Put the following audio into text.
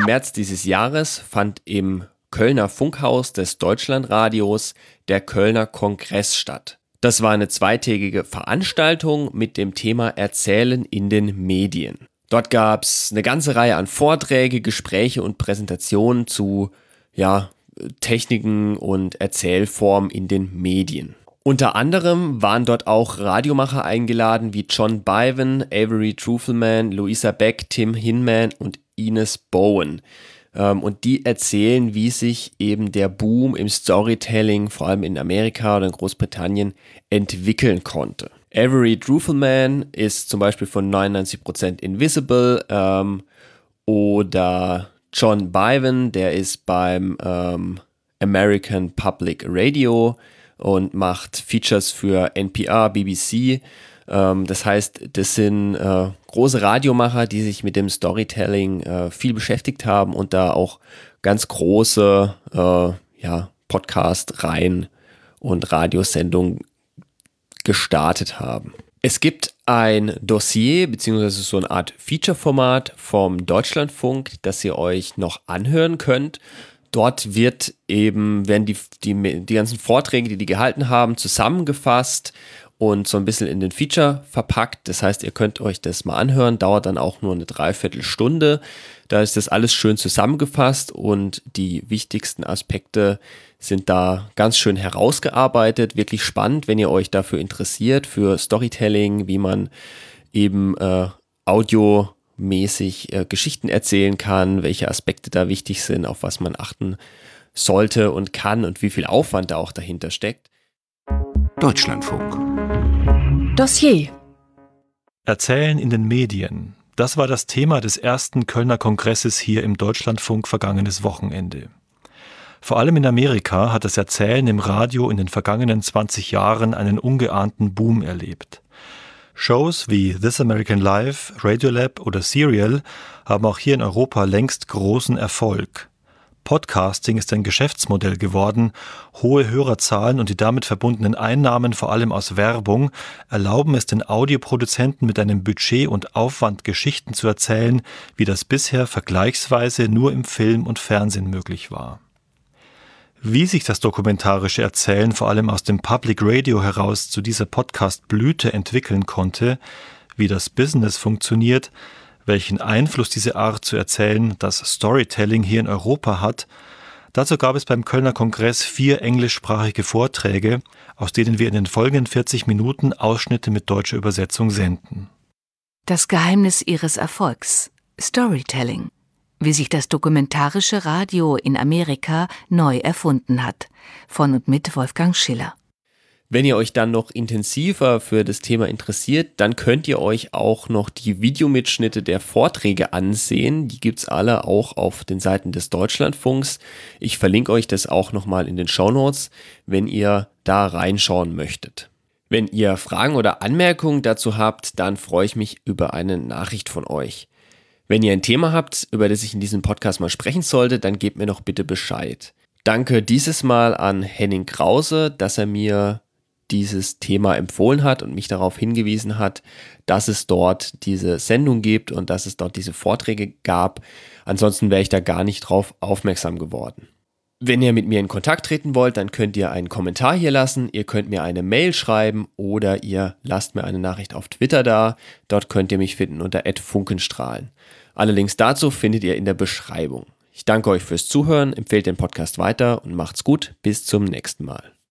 Im März dieses Jahres fand im Kölner Funkhaus des Deutschlandradios der Kölner Kongress statt. Das war eine zweitägige Veranstaltung mit dem Thema Erzählen in den Medien. Dort gab es eine ganze Reihe an Vorträge, Gespräche und Präsentationen zu ja, Techniken und Erzählformen in den Medien. Unter anderem waren dort auch Radiomacher eingeladen wie John Byven, Avery Trufelman, Louisa Beck, Tim Hinman und Ines Bowen. Ähm, und die erzählen, wie sich eben der Boom im Storytelling, vor allem in Amerika oder in Großbritannien, entwickeln konnte. Avery Trufelman ist zum Beispiel von 99% Invisible ähm, oder John Byven, der ist beim ähm, American Public Radio und macht Features für NPR, BBC. Ähm, das heißt, das sind äh, große Radiomacher, die sich mit dem Storytelling äh, viel beschäftigt haben und da auch ganz große äh, ja, Podcast-Reihen und Radiosendungen gestartet haben. Es gibt ein Dossier beziehungsweise so eine Art Feature-Format vom Deutschlandfunk, das ihr euch noch anhören könnt. Dort wird eben, werden die, die, die ganzen Vorträge, die die gehalten haben, zusammengefasst und so ein bisschen in den Feature verpackt. Das heißt, ihr könnt euch das mal anhören, dauert dann auch nur eine Dreiviertelstunde. Da ist das alles schön zusammengefasst und die wichtigsten Aspekte sind da ganz schön herausgearbeitet. Wirklich spannend, wenn ihr euch dafür interessiert, für Storytelling, wie man eben äh, audiomäßig äh, Geschichten erzählen kann, welche Aspekte da wichtig sind, auf was man achten sollte und kann und wie viel Aufwand da auch dahinter steckt. Deutschlandfunk. Dossier. Erzählen in den Medien. Das war das Thema des ersten Kölner Kongresses hier im Deutschlandfunk vergangenes Wochenende. Vor allem in Amerika hat das Erzählen im Radio in den vergangenen 20 Jahren einen ungeahnten Boom erlebt. Shows wie This American Life, Radiolab oder Serial haben auch hier in Europa längst großen Erfolg. Podcasting ist ein Geschäftsmodell geworden. Hohe Hörerzahlen und die damit verbundenen Einnahmen, vor allem aus Werbung, erlauben es den Audioproduzenten mit einem Budget und Aufwand Geschichten zu erzählen, wie das bisher vergleichsweise nur im Film und Fernsehen möglich war. Wie sich das dokumentarische Erzählen vor allem aus dem Public Radio heraus zu dieser Podcast-Blüte entwickeln konnte, wie das Business funktioniert, welchen Einfluss diese Art zu erzählen, das Storytelling hier in Europa hat, dazu gab es beim Kölner Kongress vier englischsprachige Vorträge, aus denen wir in den folgenden 40 Minuten Ausschnitte mit deutscher Übersetzung senden. Das Geheimnis ihres Erfolgs. Storytelling. Wie sich das dokumentarische Radio in Amerika neu erfunden hat. Von und mit Wolfgang Schiller. Wenn ihr euch dann noch intensiver für das Thema interessiert, dann könnt ihr euch auch noch die Videomitschnitte der Vorträge ansehen. Die gibt's alle auch auf den Seiten des Deutschlandfunks. Ich verlinke euch das auch nochmal in den Show Notes, wenn ihr da reinschauen möchtet. Wenn ihr Fragen oder Anmerkungen dazu habt, dann freue ich mich über eine Nachricht von euch. Wenn ihr ein Thema habt, über das ich in diesem Podcast mal sprechen sollte, dann gebt mir noch bitte Bescheid. Danke dieses Mal an Henning Krause, dass er mir dieses Thema empfohlen hat und mich darauf hingewiesen hat, dass es dort diese Sendung gibt und dass es dort diese Vorträge gab. Ansonsten wäre ich da gar nicht drauf aufmerksam geworden. Wenn ihr mit mir in Kontakt treten wollt, dann könnt ihr einen Kommentar hier lassen, ihr könnt mir eine Mail schreiben oder ihr lasst mir eine Nachricht auf Twitter da. Dort könnt ihr mich finden unter @funkenstrahlen. Alle Links dazu findet ihr in der Beschreibung. Ich danke euch fürs Zuhören, empfehlt den Podcast weiter und macht's gut. Bis zum nächsten Mal.